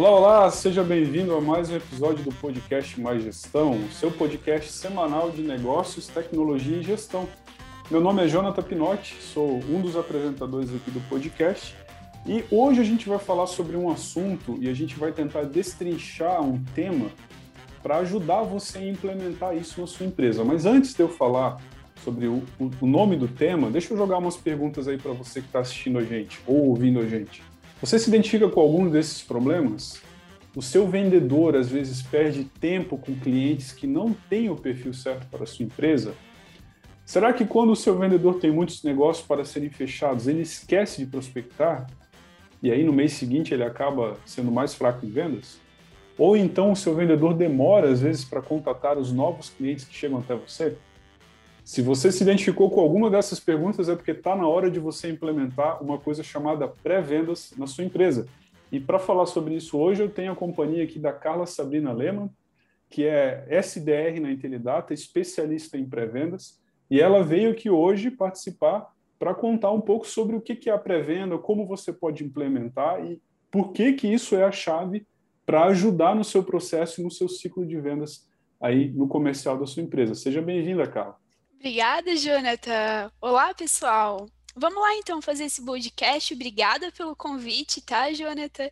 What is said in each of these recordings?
Olá, olá, seja bem-vindo a mais um episódio do podcast Mais Gestão, seu podcast semanal de negócios, tecnologia e gestão. Meu nome é Jonathan Pinotti, sou um dos apresentadores aqui do podcast e hoje a gente vai falar sobre um assunto e a gente vai tentar destrinchar um tema para ajudar você a implementar isso na sua empresa. Mas antes de eu falar sobre o, o nome do tema, deixa eu jogar umas perguntas aí para você que está assistindo a gente ou ouvindo a gente. Você se identifica com algum desses problemas? O seu vendedor às vezes perde tempo com clientes que não têm o perfil certo para a sua empresa? Será que quando o seu vendedor tem muitos negócios para serem fechados, ele esquece de prospectar? E aí no mês seguinte ele acaba sendo mais fraco em vendas? Ou então o seu vendedor demora às vezes para contatar os novos clientes que chegam até você? Se você se identificou com alguma dessas perguntas, é porque está na hora de você implementar uma coisa chamada pré-vendas na sua empresa. E para falar sobre isso hoje, eu tenho a companhia aqui da Carla Sabrina Lehmann, que é SDR na Intelidata, especialista em pré-vendas, e ela veio aqui hoje participar para contar um pouco sobre o que é a pré-venda, como você pode implementar e por que, que isso é a chave para ajudar no seu processo e no seu ciclo de vendas aí no comercial da sua empresa. Seja bem-vinda, Carla. Obrigada, Jonathan. Olá, pessoal. Vamos lá então fazer esse podcast. Obrigada pelo convite, tá, Jonathan?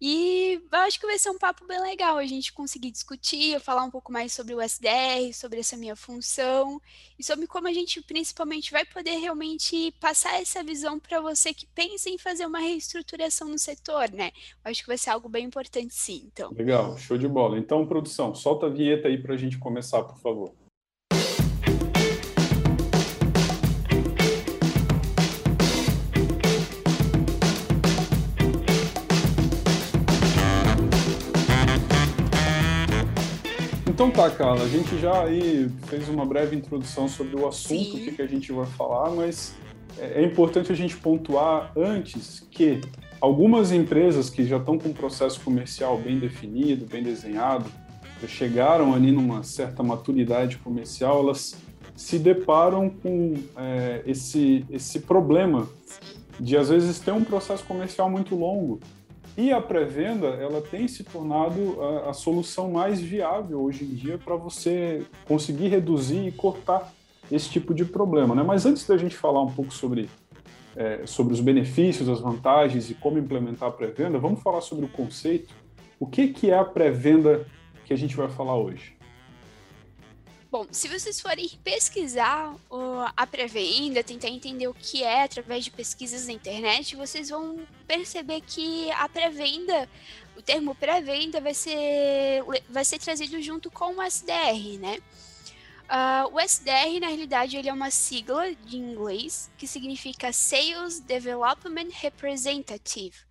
E eu acho que vai ser um papo bem legal a gente conseguir discutir, falar um pouco mais sobre o SDR, sobre essa minha função e sobre como a gente principalmente vai poder realmente passar essa visão para você que pensa em fazer uma reestruturação no setor, né? Eu acho que vai ser algo bem importante sim, então. Legal, show de bola. Então, produção, solta a vinheta aí para a gente começar, por favor. Então tá, Carla, a gente já aí fez uma breve introdução sobre o assunto, Sim. o que, que a gente vai falar, mas é, é importante a gente pontuar antes que algumas empresas que já estão com um processo comercial bem definido, bem desenhado, chegaram ali numa certa maturidade comercial, elas se deparam com é, esse, esse problema de às vezes ter um processo comercial muito longo e a pré-venda, ela tem se tornado a, a, solução mais viável hoje em dia para você conseguir reduzir e cortar esse tipo de problema. Né? Mas antes da gente falar um pouco sobre, é, sobre os benefícios, as vantagens e como implementar a pré-venda, vamos falar sobre o conceito. O que, que é a pré-venda que a gente vai falar hoje? Bom, se vocês forem pesquisar a pré-venda, tentar entender o que é através de pesquisas na internet, vocês vão perceber que a pré-venda, o termo pré-venda vai ser, vai ser trazido junto com o SDR, né? Uh, o SDR, na realidade, ele é uma sigla de inglês que significa Sales Development Representative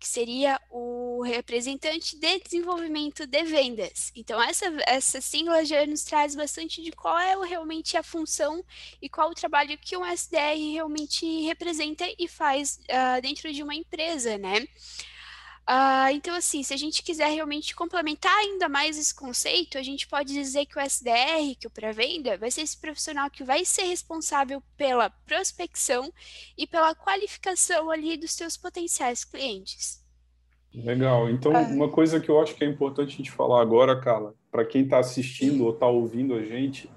que seria o representante de desenvolvimento de vendas. Então, essa, essa sigla já nos traz bastante de qual é realmente a função e qual o trabalho que um SDR realmente representa e faz uh, dentro de uma empresa, né? Uh, então, assim, se a gente quiser realmente complementar ainda mais esse conceito, a gente pode dizer que o SDR, que o pré-venda, vai ser esse profissional que vai ser responsável pela prospecção e pela qualificação ali dos seus potenciais clientes. Legal. Então, uh, uma coisa que eu acho que é importante a gente falar agora, Carla, para quem está assistindo ou está ouvindo a gente,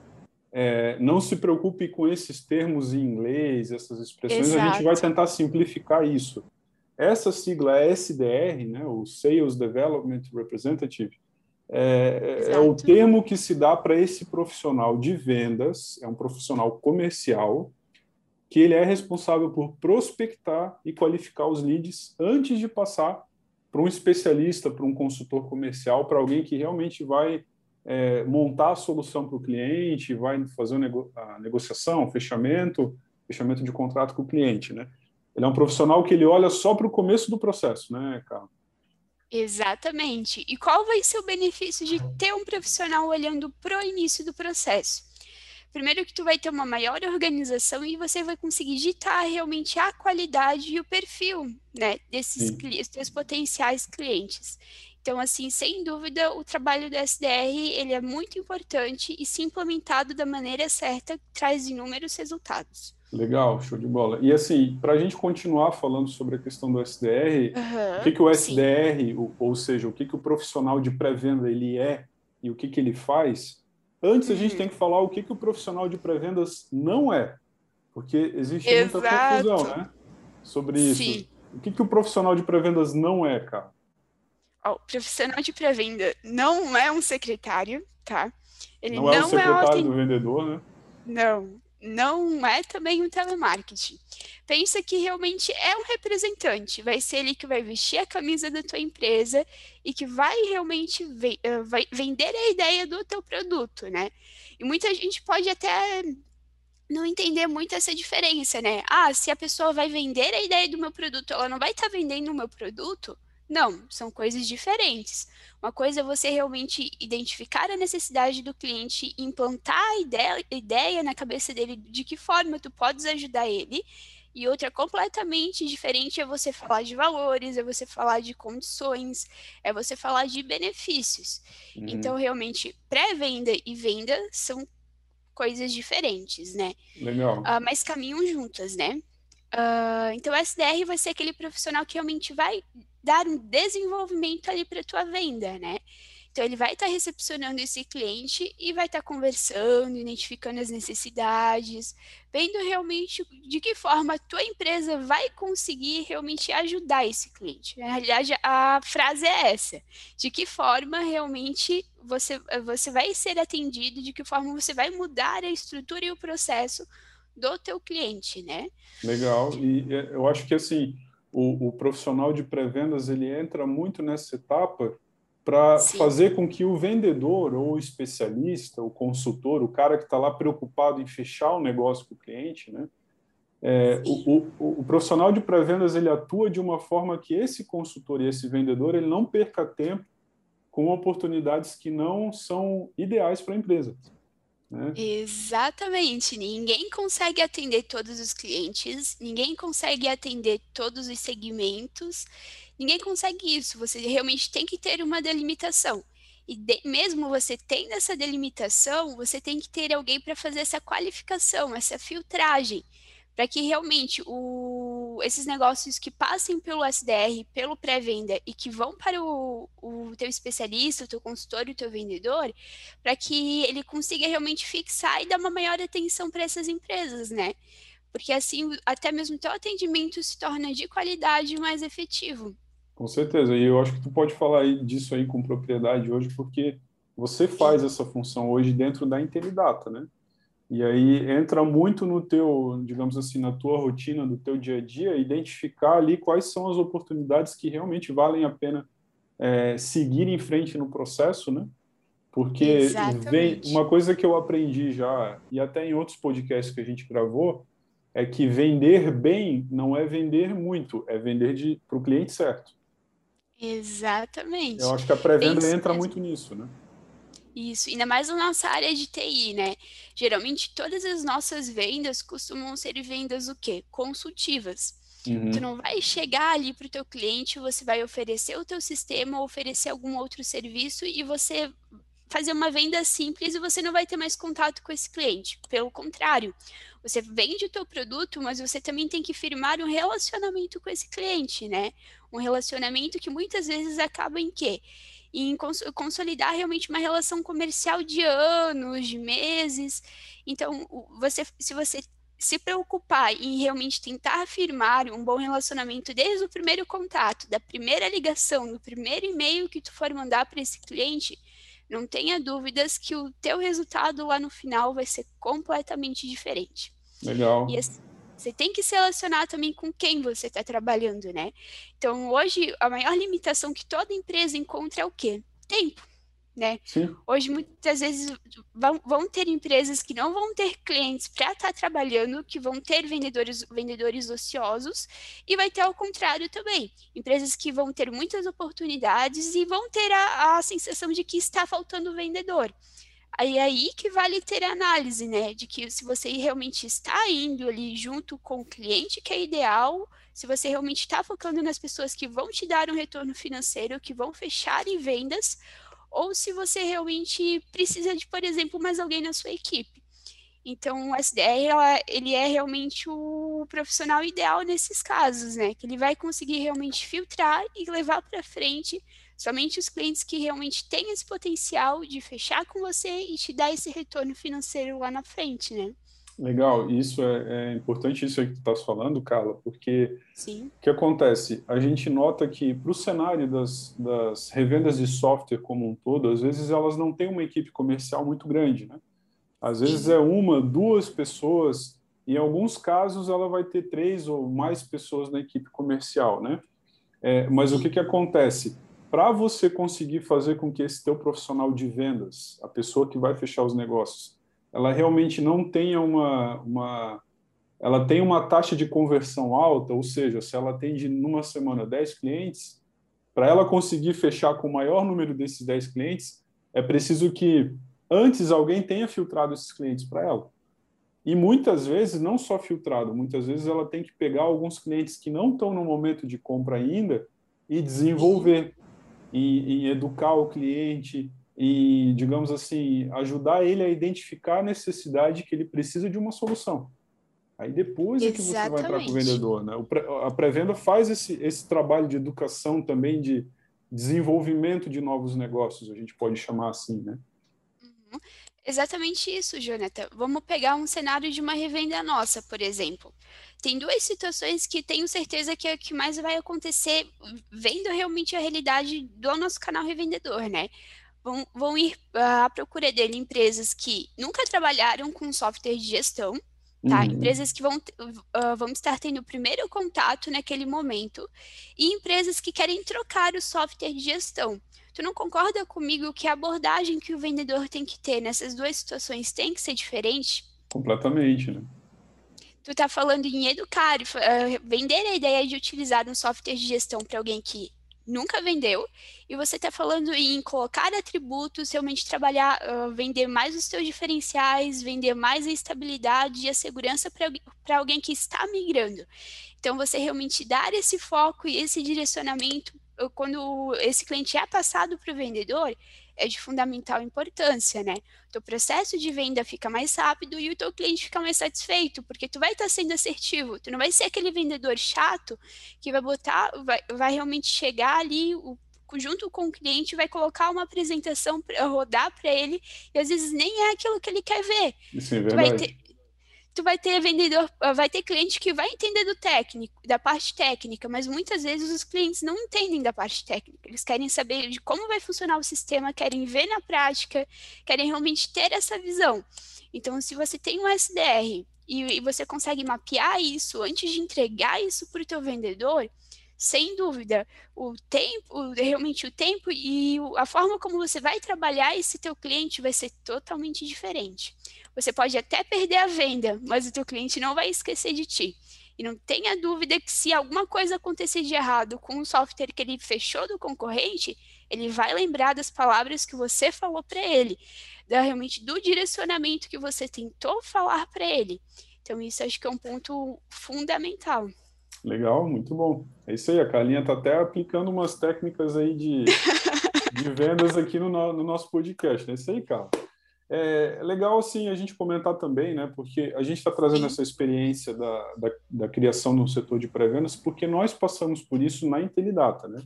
é, não se preocupe com esses termos em inglês, essas expressões, Exato. a gente vai tentar simplificar isso. Essa sigla é SDR, né, o Sales Development Representative, é, é o termo que se dá para esse profissional de vendas, é um profissional comercial, que ele é responsável por prospectar e qualificar os leads antes de passar para um especialista, para um consultor comercial, para alguém que realmente vai é, montar a solução para o cliente, vai fazer a negociação, fechamento, fechamento de contrato com o cliente, né? Ele é um profissional que ele olha só para o começo do processo, né, Carla? Exatamente. E qual vai ser o benefício de ter um profissional olhando para o início do processo? Primeiro que tu vai ter uma maior organização e você vai conseguir ditar realmente a qualidade e o perfil, né, desses teus potenciais clientes. Então, assim, sem dúvida, o trabalho do SDR ele é muito importante e, se implementado da maneira certa, traz inúmeros resultados. Legal, show de bola. E assim, para a gente continuar falando sobre a questão do SDR, uhum, o que, que o SDR, ou, ou, seja, o que, que o profissional de pré-venda ele é e o que, que ele faz, antes a gente uhum. tem que falar o que, que o profissional de pré-vendas não é. Porque existe Exato. muita confusão, né? Sobre isso. Sim. O que, que o profissional de pré-vendas não é, cara? O profissional de pré-venda não é um secretário, tá? Ele não, não é o secretário é do vendedor, né? Não, não é também um telemarketing. Pensa que realmente é um representante, vai ser ele que vai vestir a camisa da tua empresa e que vai realmente ve uh, vai vender a ideia do teu produto, né? E muita gente pode até não entender muito essa diferença, né? Ah, se a pessoa vai vender a ideia do meu produto, ela não vai estar tá vendendo o meu produto? Não, são coisas diferentes. Uma coisa é você realmente identificar a necessidade do cliente, implantar a ideia, ideia na cabeça dele de que forma tu podes ajudar ele. E outra completamente diferente é você falar de valores, é você falar de condições, é você falar de benefícios. Uhum. Então, realmente, pré-venda e venda são coisas diferentes, né? Legal. Uh, mas caminham juntas, né? Uh, então, o SDR vai ser aquele profissional que realmente vai dar um desenvolvimento ali para a tua venda, né? Então, ele vai estar tá recepcionando esse cliente e vai estar tá conversando, identificando as necessidades, vendo realmente de que forma a tua empresa vai conseguir realmente ajudar esse cliente. Na realidade, a frase é essa: de que forma realmente você, você vai ser atendido, de que forma você vai mudar a estrutura e o processo do teu cliente, né? Legal. E é, eu acho que assim o, o profissional de pré-vendas ele entra muito nessa etapa para fazer com que o vendedor ou o especialista, o consultor, o cara que está lá preocupado em fechar o negócio com o cliente, né? É, o, o, o, profissional de pré-vendas ele atua de uma forma que esse consultor e esse vendedor ele não perca tempo com oportunidades que não são ideais para a empresa. Né? Exatamente. Ninguém consegue atender todos os clientes, ninguém consegue atender todos os segmentos, ninguém consegue isso. Você realmente tem que ter uma delimitação. E de, mesmo você tendo essa delimitação, você tem que ter alguém para fazer essa qualificação, essa filtragem para que realmente o, esses negócios que passem pelo SDR, pelo pré-venda e que vão para o, o teu especialista, o teu consultor e o teu vendedor, para que ele consiga realmente fixar e dar uma maior atenção para essas empresas, né? Porque assim, até mesmo o teu atendimento se torna de qualidade mais efetivo. Com certeza, e eu acho que tu pode falar disso aí com propriedade hoje, porque você faz essa função hoje dentro da Intelidata, né? E aí entra muito no teu, digamos assim, na tua rotina, do teu dia a dia, identificar ali quais são as oportunidades que realmente valem a pena é, seguir em frente no processo, né? Porque vem uma coisa que eu aprendi já, e até em outros podcasts que a gente gravou, é que vender bem não é vender muito, é vender para o cliente certo. Exatamente. Eu acho que a pré-venda entra muito nisso, né? Isso, ainda mais na nossa área de TI, né? Geralmente todas as nossas vendas costumam ser vendas o quê? Consultivas. Uhum. Tu não vai chegar ali para o teu cliente, você vai oferecer o teu sistema, oferecer algum outro serviço e você fazer uma venda simples e você não vai ter mais contato com esse cliente. Pelo contrário, você vende o teu produto, mas você também tem que firmar um relacionamento com esse cliente, né? Um relacionamento que muitas vezes acaba em quê? Em cons consolidar realmente uma relação comercial de anos, de meses. Então, você, se você se preocupar em realmente tentar afirmar um bom relacionamento desde o primeiro contato, da primeira ligação, do primeiro e-mail que tu for mandar para esse cliente, não tenha dúvidas que o teu resultado lá no final vai ser completamente diferente. Legal. E assim, você tem que se relacionar também com quem você está trabalhando, né? Então, hoje, a maior limitação que toda empresa encontra é o quê? Tempo. Né? Sim. Hoje, muitas vezes, vão, vão, ter empresas que não vão ter clientes para estar tá trabalhando, que vão ter vendedores, vendedores ociosos, e vai ter ao contrário também. Empresas que vão ter muitas oportunidades e vão ter a, a sensação de que está faltando vendedor. Aí é aí que vale ter análise, né? De que se você realmente está indo ali junto com o cliente, que é ideal, se você realmente está focando nas pessoas que vão te dar um retorno financeiro, que vão fechar em vendas, ou se você realmente precisa de, por exemplo, mais alguém na sua equipe. Então, o SDR, ela, ele é realmente o profissional ideal nesses casos, né? Que ele vai conseguir realmente filtrar e levar para frente somente os clientes que realmente têm esse potencial de fechar com você e te dar esse retorno financeiro lá na frente, né? Legal, isso é, é importante isso aí que tu estás falando, Carla, porque Sim. o que acontece? A gente nota que para o cenário das, das revendas de software como um todo, às vezes elas não têm uma equipe comercial muito grande, né? Às vezes é uma, duas pessoas, em alguns casos ela vai ter três ou mais pessoas na equipe comercial, né? É, mas o que, que acontece? Para você conseguir fazer com que esse teu profissional de vendas, a pessoa que vai fechar os negócios, ela realmente não tenha uma, uma ela tem uma taxa de conversão alta, ou seja, se ela atende numa semana 10 clientes, para ela conseguir fechar com o maior número desses 10 clientes, é preciso que antes alguém tenha filtrado esses clientes para ela. E muitas vezes, não só filtrado, muitas vezes ela tem que pegar alguns clientes que não estão no momento de compra ainda e desenvolver, e, e educar o cliente, e, digamos assim, ajudar ele a identificar a necessidade que ele precisa de uma solução. Aí depois é que você vai entrar com o vendedor. Né? A pré-venda faz esse, esse trabalho de educação também, de desenvolvimento de novos negócios, a gente pode chamar assim, né? Uhum. Exatamente isso, Jonathan. Vamos pegar um cenário de uma revenda nossa, por exemplo. Tem duas situações que tenho certeza que é o que mais vai acontecer vendo realmente a realidade do nosso canal revendedor, né? vão, vão ir uh, à procura dele empresas que nunca trabalharam com software de gestão, tá? Uhum. Empresas que vão, uh, vão estar tendo o primeiro contato naquele momento e empresas que querem trocar o software de gestão. Tu não concorda comigo que a abordagem que o vendedor tem que ter nessas duas situações tem que ser diferente? Completamente, né? Tu está falando em educar, uh, vender a ideia de utilizar um software de gestão para alguém que nunca vendeu, e você está falando em colocar atributos, realmente trabalhar, uh, vender mais os seus diferenciais, vender mais a estabilidade e a segurança para alguém que está migrando. Então, você realmente dar esse foco e esse direcionamento quando esse cliente é passado para o vendedor, é de fundamental importância, né? O teu processo de venda fica mais rápido e o teu cliente fica mais satisfeito, porque tu vai estar tá sendo assertivo, tu não vai ser aquele vendedor chato que vai botar, vai, vai realmente chegar ali, o, junto com o cliente, vai colocar uma apresentação para rodar para ele e às vezes nem é aquilo que ele quer ver. Isso é verdade tu vai ter vendedor, ah, vai ter cliente que vai entender do técnico, da parte técnica, mas muitas vezes os clientes não entendem da parte técnica. Eles querem saber de como vai funcionar o sistema, querem ver na prática, querem realmente ter essa visão. Então, se você tem um SDR e, e você consegue mapear isso antes de entregar isso para o teu vendedor, sem dúvida, o tempo, realmente o tempo e a forma como você vai trabalhar esse teu cliente vai ser totalmente diferente. Você pode até perder a venda, mas o teu cliente não vai esquecer de ti. E não tenha dúvida que se alguma coisa acontecer de errado com o software que ele fechou do concorrente, ele vai lembrar das palavras que você falou para ele, da, realmente do direcionamento que você tentou falar para ele. Então, isso acho que é um ponto fundamental. Legal, muito bom. É isso aí, a Carlinha está até aplicando umas técnicas aí de, de vendas aqui no, no nosso podcast. É isso aí, cara. É legal, assim, a gente comentar também, né, porque a gente está trazendo essa experiência da, da, da, criação no setor de pré-vendas, porque nós passamos por isso na Intelidata, né?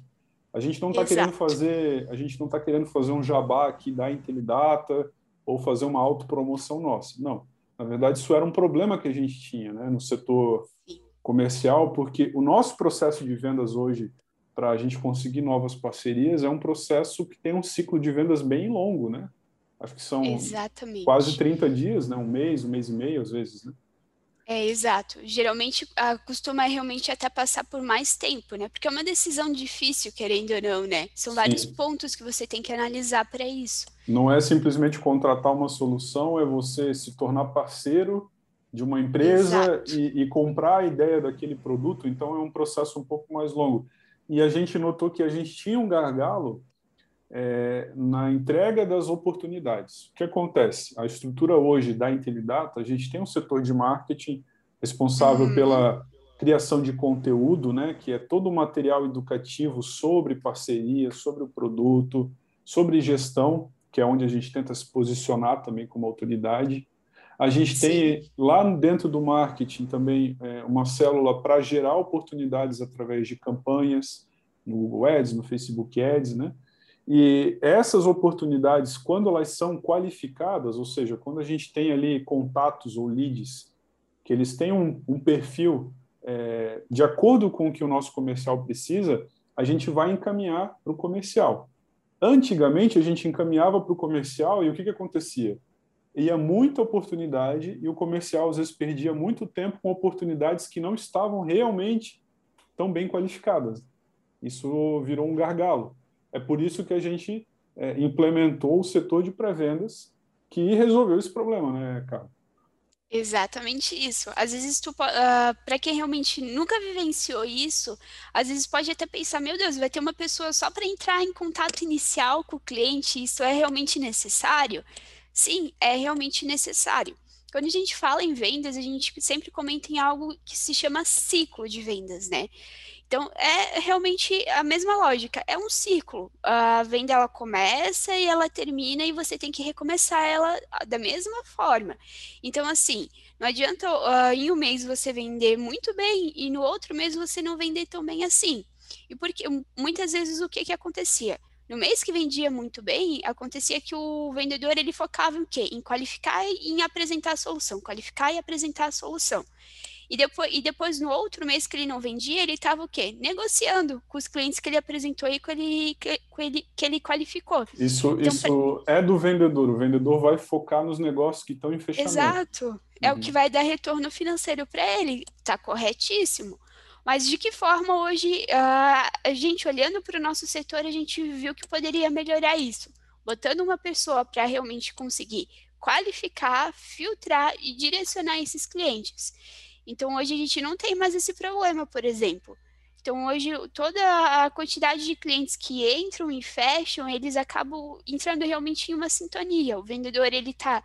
A gente não está querendo fazer, a gente não está querendo fazer um jabá aqui da Intelidata ou fazer uma autopromoção nossa. Não. Na verdade, isso era um problema que a gente tinha, né, no setor comercial, porque o nosso processo de vendas hoje para a gente conseguir novas parcerias é um processo que tem um ciclo de vendas bem longo, né? Acho que são Exatamente. quase 30 dias, né? Um mês, um mês e meio, às vezes, né? É, exato. Geralmente ah, costuma realmente até passar por mais tempo, né? Porque é uma decisão difícil, querendo ou não, né? São Sim. vários pontos que você tem que analisar para isso. Não é simplesmente contratar uma solução, é você se tornar parceiro de uma empresa e, e, comprar a ideia daquele produto. Então é um processo um pouco mais longo. E a gente notou que a gente tinha um gargalo é, na entrega das oportunidades. O que acontece? A estrutura hoje da Intelidata, a gente tem um setor de marketing responsável uhum. pela criação de conteúdo, né, que é todo o material educativo sobre parceria, sobre o produto, sobre gestão, que é onde a gente tenta se posicionar também como autoridade. A gente Sim. tem lá dentro do marketing também é, uma célula para gerar oportunidades através de campanhas no Google Ads, no Facebook Ads, né? E essas oportunidades, quando elas são qualificadas, ou seja, quando a gente tem ali contatos ou leads, que eles têm um, um perfil é, de acordo com o que o nosso comercial precisa, a gente vai encaminhar para o comercial. Antigamente, a gente encaminhava para o comercial e o que, que acontecia? Ia muita oportunidade e o comercial, às vezes, perdia muito tempo com oportunidades que não estavam realmente tão bem qualificadas. Isso virou um gargalo. É por isso que a gente é, implementou o setor de pré-vendas que resolveu esse problema, né, cara? Exatamente isso. Às vezes, uh, ah, para quem realmente nunca vivenciou isso, às vezes pode até pensar: meu Deus, vai ter uma pessoa só para entrar em contato inicial com o cliente, isso é realmente necessário? Sim, é realmente necessário. Quando a gente fala em vendas, a gente sempre comenta em algo que se chama ciclo de vendas, né? Então, é realmente a mesma lógica, é um ciclo. A venda ela começa e ela termina e você tem que recomeçar ela da mesma forma. Então, assim, não adianta uh, em um mês você vender muito bem e no outro mês você não vender tão bem assim. E porque muitas vezes o que, que acontecia? No mês que vendia muito bem, acontecia que o vendedor ele focava em quê? Em qualificar e em apresentar a solução, qualificar e apresentar a solução. E depois, e depois, no outro mês que ele não vendia, ele estava o quê? Negociando com os clientes que ele apresentou e que ele, que, ele, que ele qualificou. Isso, então, isso pra... é do vendedor. O vendedor vai focar nos negócios que estão em fechamento. Exato. É o que uhum. vai dar retorno financeiro para ele. Está corretíssimo. Mas de que forma hoje, uh, a gente olhando para o nosso setor, a gente viu que poderia melhorar isso? Botando uma pessoa para realmente conseguir qualificar, filtrar e direcionar esses clientes. Então hoje a gente não tem mais esse problema, por exemplo. Então hoje toda a quantidade de clientes que entram e fecham, eles acabam entrando realmente em uma sintonia. O vendedor ele está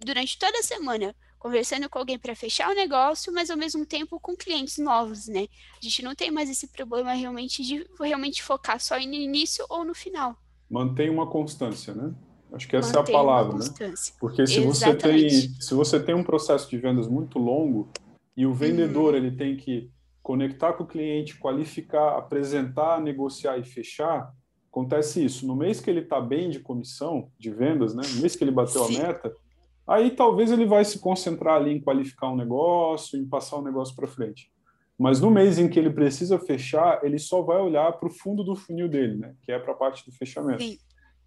durante toda a semana conversando com alguém para fechar o negócio, mas ao mesmo tempo com clientes novos, né? A gente não tem mais esse problema realmente de realmente focar só no início ou no final. Mantém uma constância, né? Acho que essa Mantém é a palavra, né? Porque se você tem se você tem um processo de vendas muito longo, e o vendedor uhum. ele tem que conectar com o cliente, qualificar, apresentar, negociar e fechar. Acontece isso. No mês que ele está bem de comissão, de vendas, né? no mês que ele bateu Sim. a meta, aí talvez ele vai se concentrar ali em qualificar um negócio, em passar o um negócio para frente. Mas no mês em que ele precisa fechar, ele só vai olhar para o fundo do funil dele, né? que é para a parte do fechamento. Sim.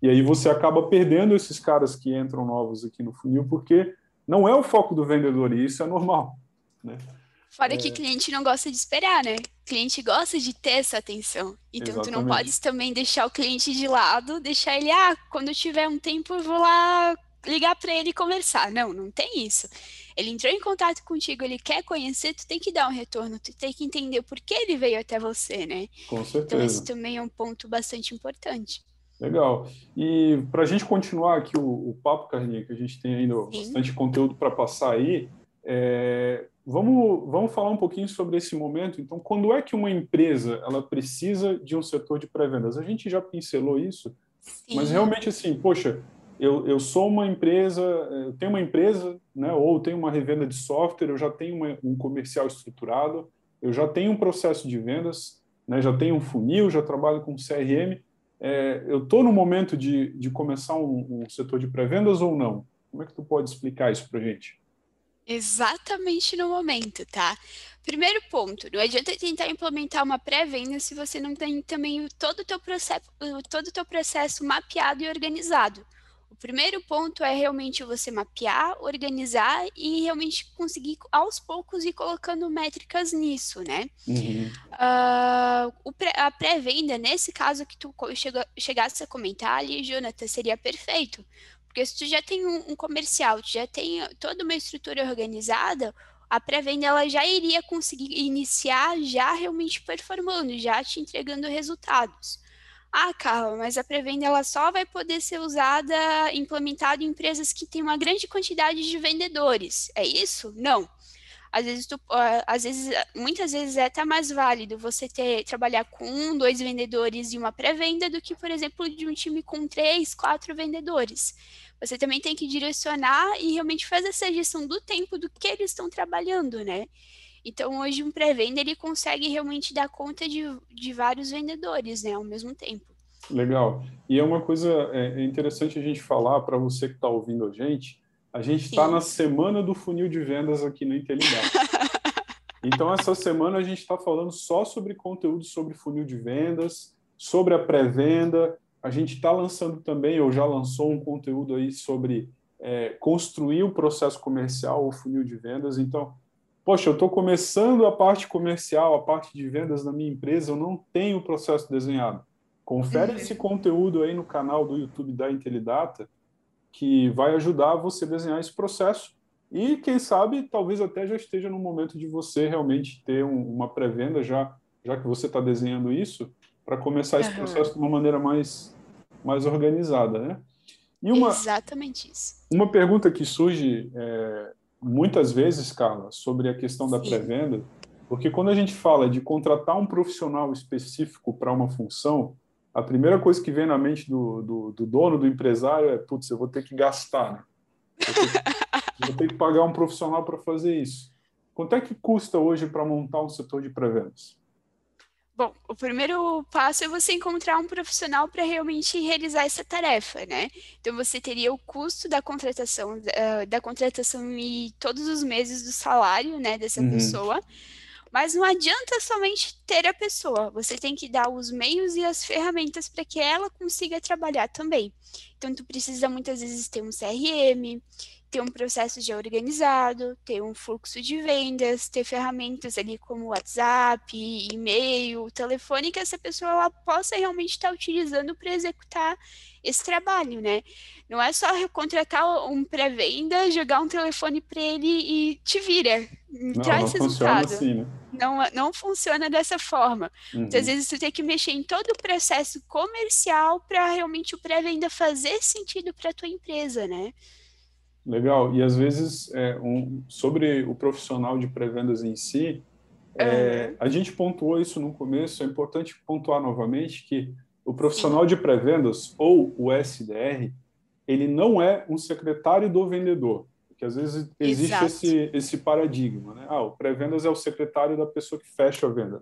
E aí você acaba perdendo esses caras que entram novos aqui no funil, porque não é o foco do vendedor, e isso é normal. Né? Fora é... que cliente não gosta de esperar, né? O cliente gosta de ter essa atenção. Então, Exatamente. tu não podes também deixar o cliente de lado, deixar ele, ah, quando tiver um tempo eu vou lá ligar para ele e conversar. Não, não tem isso. Ele entrou em contato contigo, ele quer conhecer, tu tem que dar um retorno, tu tem que entender por que ele veio até você, né? Com certeza. Então, esse também é um ponto bastante importante. Legal. E para a gente continuar aqui o, o papo, Carlinha, que a gente tem ainda Sim. bastante conteúdo para passar aí, é, Vamos, vamos falar um pouquinho sobre esse momento. Então, quando é que uma empresa ela precisa de um setor de pré-vendas? A gente já pincelou isso, Sim. mas realmente assim, poxa, eu, eu sou uma empresa, eu tenho uma empresa, né, ou tenho uma revenda de software, eu já tenho uma, um comercial estruturado, eu já tenho um processo de vendas, né, já tenho um funil, já trabalho com CRM. É, eu estou no momento de, de começar um, um setor de pré-vendas ou não? Como é que tu pode explicar isso para gente? Exatamente no momento, tá? Primeiro ponto, não adianta tentar implementar uma pré-venda se você não tem também todo o teu processo, todo o teu processo mapeado e organizado. O primeiro ponto é realmente você mapear, organizar e realmente conseguir aos poucos ir colocando métricas nisso, né? Uhum. Uh, pré, a pré-venda, nesse caso que tu chega, chegasse a comentar ali, Jonathan, seria perfeito porque se tu já tem um, um comercial, tu já tem toda uma estrutura organizada, a pré-venda ela já iria conseguir iniciar já realmente performando, já te entregando resultados. Ah, Carla, mas a pré-venda ela só vai poder ser usada, implementada em empresas que têm uma grande quantidade de vendedores. É isso? Não. às vezes, tu, uh, às vezes, muitas vezes é até mais válido você ter trabalhar com um, dois vendedores e uma pré-venda do que, por exemplo, de um time com três, quatro vendedores. Você também tem que direcionar e realmente fazer essa gestão do tempo do que eles estão trabalhando, né? Então, hoje, um pré-venda, ele consegue realmente dar conta de, de vários vendedores, né, ao mesmo tempo. Legal. E é uma coisa é, é interessante a gente falar para você que está ouvindo a gente. A gente está na semana do funil de vendas aqui no Intelidade. então, essa semana a gente está falando só sobre conteúdo sobre funil de vendas, sobre a pré-venda. A gente está lançando também, ou já lançou um conteúdo aí sobre é, construir o processo comercial, o funil de vendas. Então, poxa, eu estou começando a parte comercial, a parte de vendas na minha empresa, eu não tenho o processo desenhado. Confere uhum. esse conteúdo aí no canal do YouTube da Intelidata, que vai ajudar você a desenhar esse processo. E quem sabe, talvez até já esteja no momento de você realmente ter um, uma pré-venda, já, já que você está desenhando isso, para começar esse uhum. processo de uma maneira mais, mais organizada, né? E uma, Exatamente isso. Uma pergunta que surge é, muitas vezes, Carla, sobre a questão da pré-venda, porque quando a gente fala de contratar um profissional específico para uma função, a primeira coisa que vem na mente do, do, do dono, do empresário, é: putz, eu vou ter que gastar, né? Vou ter que, vou ter que pagar um profissional para fazer isso. Quanto é que custa hoje para montar um setor de pré-vendas? Bom, o primeiro passo é você encontrar um profissional para realmente realizar essa tarefa, né? Então você teria o custo da contratação, uh, da contratação e todos os meses do salário, né, dessa uhum. pessoa. Mas não adianta somente ter a pessoa, você tem que dar os meios e as ferramentas para que ela consiga trabalhar também. Então, tu precisa muitas vezes ter um CRM, ter um processo já organizado, ter um fluxo de vendas, ter ferramentas ali como WhatsApp, e-mail, telefone, que essa pessoa ela possa realmente estar utilizando para executar esse trabalho, né? Não é só contratar um pré-venda, jogar um telefone para ele e te vira, não, traz não resultado. Assim, né? Não, não funciona dessa forma. Uhum. Muitas vezes tu tem que mexer em todo o processo comercial para realmente o pré-venda fazer sentido para tua empresa, né? Legal. E às vezes, é, um, sobre o profissional de pré-vendas em si, é, uhum. a gente pontuou isso no começo, é importante pontuar novamente que o profissional de pré-vendas, ou o SDR, ele não é um secretário do vendedor. Porque às vezes existe esse, esse paradigma, né? Ah, o pré-vendas é o secretário da pessoa que fecha a venda.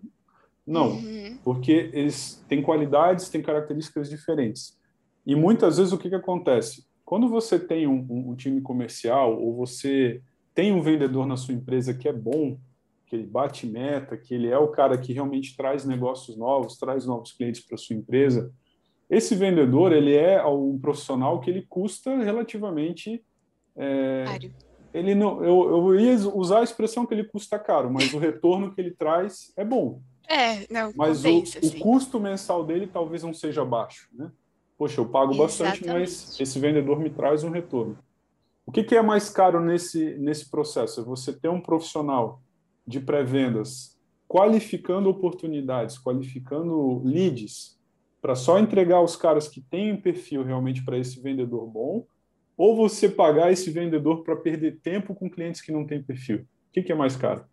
Não, uhum. porque eles têm qualidades, têm características diferentes. E muitas vezes o que, que acontece? Quando você tem um, um, um, time comercial ou você tem um vendedor na sua empresa que é bom, que ele bate meta, que ele é o cara que realmente traz negócios novos, traz novos clientes para sua empresa, esse vendedor ele é um profissional que ele custa relativamente é, ele não, eu, eu ia usar a expressão que ele custa caro, mas o retorno que ele traz é bom. É, não, mas compensa, o, o, custo mensal dele talvez não seja baixo, né? Poxa, eu pago Exatamente. bastante, mas esse vendedor me traz um retorno. O que, que é mais caro nesse, nesse processo? É você ter um profissional de pré-vendas qualificando oportunidades, qualificando leads, para só entregar os caras que têm um perfil realmente para esse vendedor bom, ou você pagar esse vendedor para perder tempo com clientes que não têm perfil? O que, que é mais caro?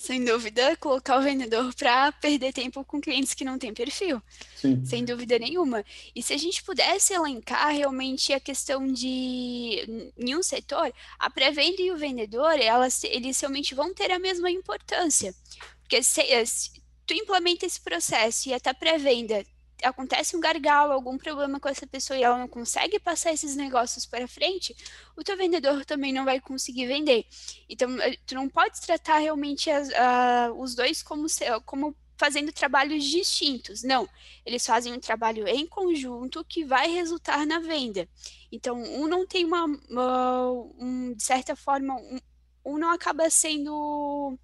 Sem dúvida, colocar o vendedor para perder tempo com clientes que não têm perfil. Sim. Sem dúvida nenhuma. E se a gente pudesse elencar realmente a questão de em um setor, a pré-venda e o vendedor, elas, eles realmente vão ter a mesma importância. Porque se, se tu implementa esse processo e até pré-venda acontece um gargalo, algum problema com essa pessoa e ela não consegue passar esses negócios para frente, o teu vendedor também não vai conseguir vender. Então, eh, tu não pode tratar realmente as, uh, os dois como, como fazendo trabalhos distintos. Não, eles fazem um trabalho em conjunto que vai resultar na venda. Então, um não tem uma, uma um, de certa forma, um, um não acaba sendo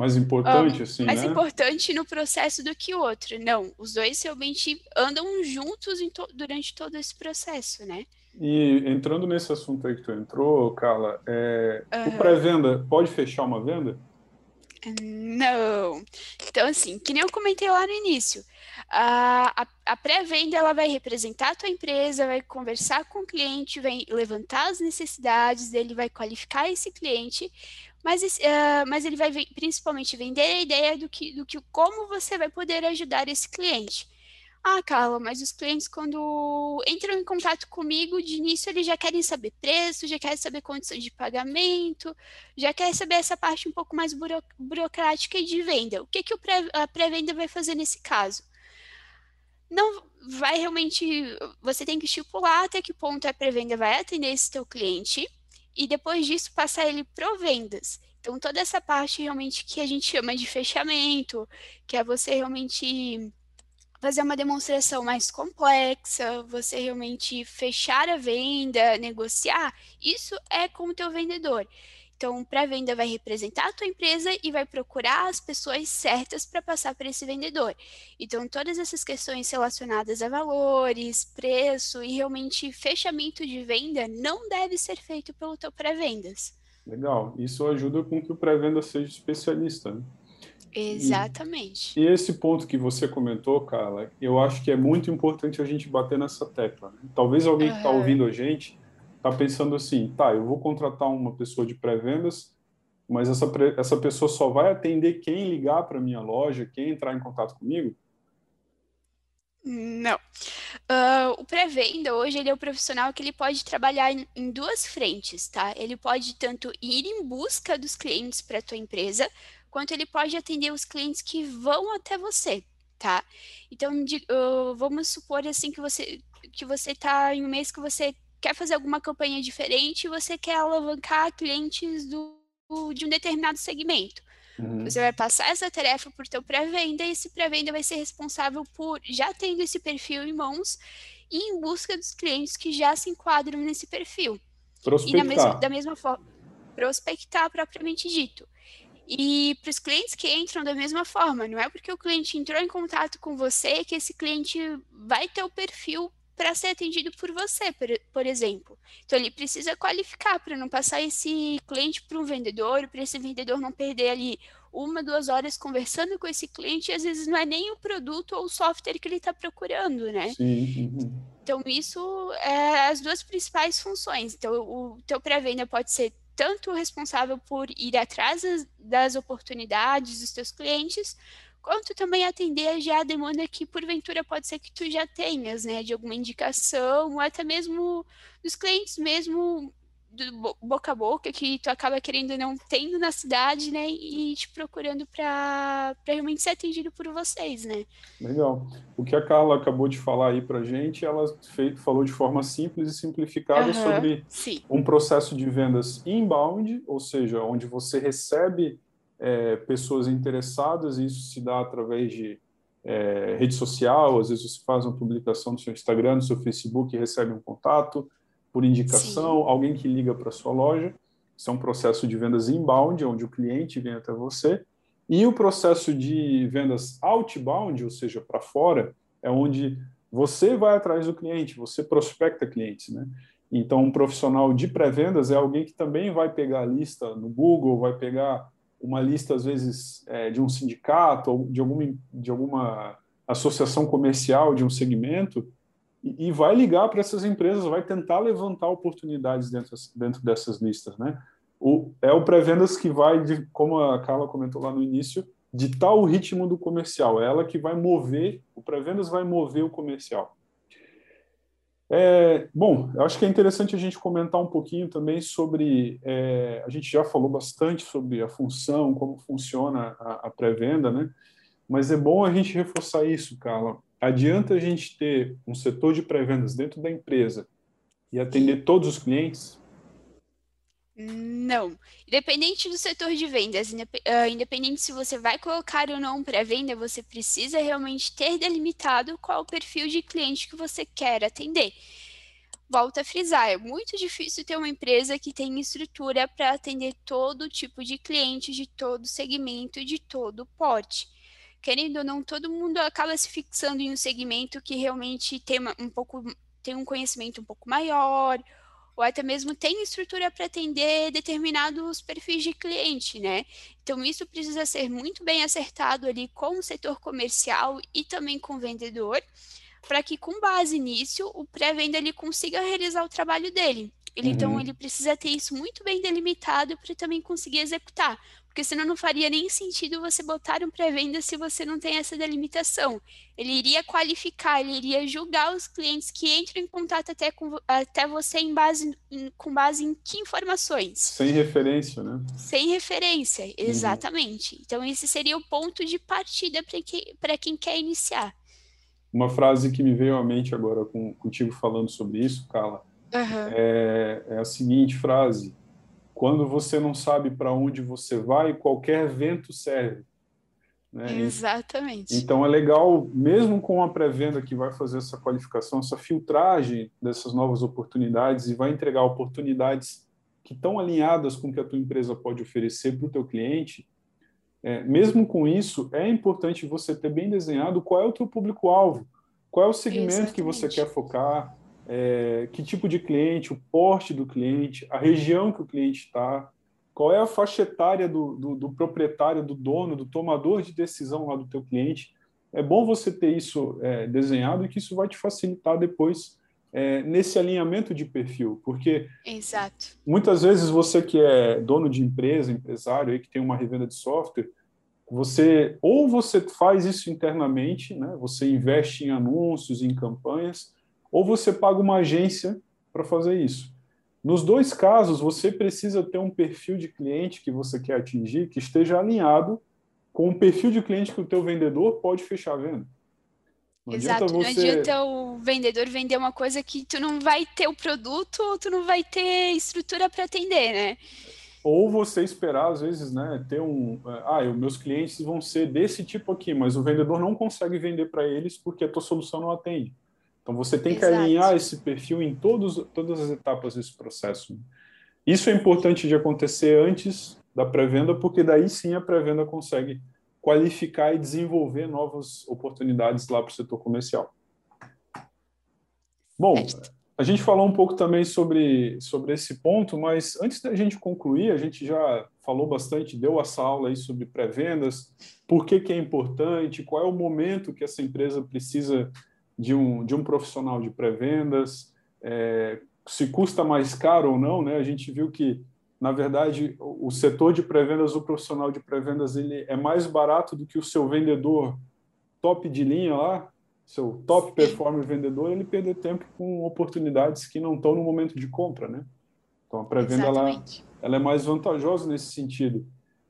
mais importante, um, assim, mais né? importante no processo do que o outro. Não, os dois realmente andam juntos to durante todo esse processo, né? E entrando nesse assunto aí que tu entrou, Carla, é, uhum. o pré-venda pode fechar uma venda? Não. Então, assim, que nem eu comentei lá no início, a, a, a pré-venda ela vai representar a tua empresa, vai conversar com o cliente, vai levantar as necessidades dele, vai qualificar esse cliente, mas, uh, mas ele vai principalmente vender a ideia do que, do que como você vai poder ajudar esse cliente. Ah, Carla, mas os clientes, quando entram em contato comigo, de início eles já querem saber preço, já querem saber condições de pagamento, já querem saber essa parte um pouco mais buro burocrática e de venda. O que, que pré a pré-venda vai fazer nesse caso? Não vai realmente. Você tem que estipular até que ponto a pré-venda vai atender esse teu cliente e depois disso passar ele para vendas. Então, toda essa parte realmente que a gente chama de fechamento, que é você realmente fazer uma demonstração mais complexa, você realmente fechar a venda, negociar, isso é com o teu vendedor. Então, para venda vai representar a tua empresa e vai procurar as pessoas certas para passar para esse vendedor. Então, todas essas questões relacionadas a valores, preço e realmente fechamento de venda não deve ser feito pelo teu pré-vendas. Legal. Isso ajuda com que o pré-venda seja especialista. Né? Exatamente. E, e, esse ponto que você comentou, Carla, eu acho que é muito importante a gente bater nessa tecla. Né? Talvez alguém uhum. que está ouvindo a gente está pensando assim, tá, eu vou contratar uma pessoa de pré-vendas, mas essa, essa pessoa só vai atender quem ligar para minha loja, quem entrar em contato comigo? Não. Uh, o pré-venda hoje ele é o profissional que ele pode trabalhar em, em, duas frentes, tá? Ele pode tanto ir em busca dos clientes para a tua empresa, quanto ele pode atender os clientes que vão até você, tá? Então, de, uh, vamos supor assim que você que você está em um mês que você quer fazer alguma campanha diferente você quer alavancar clientes do, de um determinado segmento. Uhum. Você vai passar essa tarefa por teu pré-venda e esse pré-venda vai ser responsável por já tendo esse perfil em mãos e em busca dos clientes que já se enquadram nesse perfil. Prospectar. E mesma, da mesma forma, prospectar propriamente dito. E para os clientes que entram da mesma forma, não é porque o cliente entrou em contato com você que esse cliente vai ter o perfil para ser atendido por você, por, por, exemplo. Então ele precisa qualificar para não passar esse cliente para um vendedor, para esse vendedor não perder ali uma, duas horas conversando com esse cliente, e às vezes não é nem o produto ou o software que ele está procurando, né? Sim. Então, isso é as duas principais funções. Então, o teu pré-venda pode ser tanto responsável por ir atrás das oportunidades dos teus clientes, quanto também atender já a demanda que porventura pode ser que tu já tenhas, né, de alguma indicação, ou até mesmo dos clientes mesmo do boca a boca que tu acaba querendo não tendo na cidade, né, e te procurando para realmente ser atendido por vocês, né? Legal. O que a Carla acabou de falar aí para gente, ela fez, falou de forma simples e simplificada uhum, sobre sim. um processo de vendas inbound, ou seja, onde você recebe é, pessoas interessadas, e isso se dá através de é, rede social, às vezes você faz uma publicação no seu Instagram, no seu Facebook recebe um contato, por indicação, Sim. alguém que liga para sua loja. Isso é um processo de vendas inbound, onde o cliente vem até você. E o processo de vendas outbound, ou seja, para fora, é onde você vai atrás do cliente, você prospecta clientes, né? Então, um profissional de pré-vendas é alguém que também vai pegar a lista no Google, vai pegar uma lista, às vezes, é, de um sindicato ou de alguma, de alguma associação comercial de um segmento e, vai ligar para essas empresas, vai tentar levantar oportunidades dentro, dentro dessas listas, né? O, é o pré-vendas que vai, de, como a Carla comentou lá no início, ditar o ritmo do comercial. É ela que vai mover, o pré-vendas vai mover o comercial. É, bom, eu acho que é interessante a gente comentar um pouquinho também sobre. É, a gente já falou bastante sobre a função, como funciona a, a pré-venda, né? Mas é bom a gente reforçar isso, Carla adianta a gente ter um setor de pré-vendas dentro da empresa e atender todos os clientes? Não. Independente do setor de vendas, ah, independente se você vai colocar ou não pré-venda, você precisa realmente ter delimitado qual o perfil de cliente que você quer atender. Volto a frisar, é muito difícil ter uma empresa que tem estrutura para atender todo tipo de cliente, de todo segmento, de todo porte querendo ou não, todo mundo acaba se fixando em um segmento que realmente tem um pouco tem um conhecimento um pouco maior, ou até mesmo tem estrutura para atender determinados perfis de cliente, né? Então isso precisa ser muito bem acertado ali com o setor comercial e também com o vendedor, para que com base nisso o pré-venda ele consiga realizar o trabalho dele. Ele, então, uhum. Então, ele precisa ter isso muito bem delimitado para também conseguir executar. Porque senão não faria nem sentido você botar um pré-venda se você não tem essa delimitação. Ele iria qualificar, ele iria julgar os clientes que entram em contato até, com, até você em base, em, com base em que informações? Sem referência, né? Sem referência, uhum. exatamente. Uhum. Então, esse seria o ponto de partida para que, quem quer iniciar. Uma frase que me veio à mente agora com, contigo falando sobre isso, Carla, uhum. é, é a seguinte frase: quando você não sabe para onde você vai, qualquer vento serve. Né? Exatamente. Então é legal, mesmo com a pré-venda que vai fazer essa qualificação, essa filtragem dessas novas oportunidades e vai entregar oportunidades que estão alinhadas com o que a tua empresa pode oferecer para o teu cliente, é, mesmo com isso, é importante você ter bem desenhado qual é o teu público-alvo, qual é o segmento Exatamente. que você quer focar, é, que tipo de cliente, o porte do cliente, a região que o cliente está, qual é a faixa etária do, do, do, proprietário, do dono, do tomador de decisão lá do teu cliente. É bom você ter isso é, desenhado e que isso vai te facilitar depois é, nesse alinhamento de perfil, porque Exato. muitas vezes você que é dono de empresa, empresário, aí que tem uma revenda de software, você ou você faz isso internamente, né? Você investe em anúncios, em campanhas, ou você paga uma agência para fazer isso. Nos dois casos, você precisa ter um perfil de cliente que você quer atingir que esteja alinhado com o perfil de cliente que o teu vendedor pode fechar a venda. Não Exato, você... não adianta o vendedor vender uma coisa que tu não vai ter o produto ou tu não vai ter estrutura para atender, né? Ou você esperar, às vezes, né, ter um... Ah, os meus clientes vão ser desse tipo aqui, mas o vendedor não consegue vender para eles porque a tua solução não atende. Então você tem que Exato. alinhar esse perfil em todos, todas as etapas desse processo. Isso é importante de acontecer antes da pré-venda, porque daí sim a pré-venda consegue qualificar e desenvolver novas oportunidades lá para o setor comercial. Bom, a gente falou um pouco também sobre, sobre esse ponto, mas antes da gente concluir, a gente já falou bastante, deu essa aula aí sobre pré-vendas, por que, que é importante, qual é o momento que essa empresa precisa de um, de um profissional de pré-vendas, é, se custa mais caro ou não, né? A gente viu que, na verdade, o setor de pré-vendas, o profissional de pré-vendas, ele é mais barato do que o seu vendedor top de linha lá, seu top performer vendedor, ele perder tempo com oportunidades que não estão no momento de compra, né? Então, a pré-venda, ela, ela é mais vantajosa nesse sentido.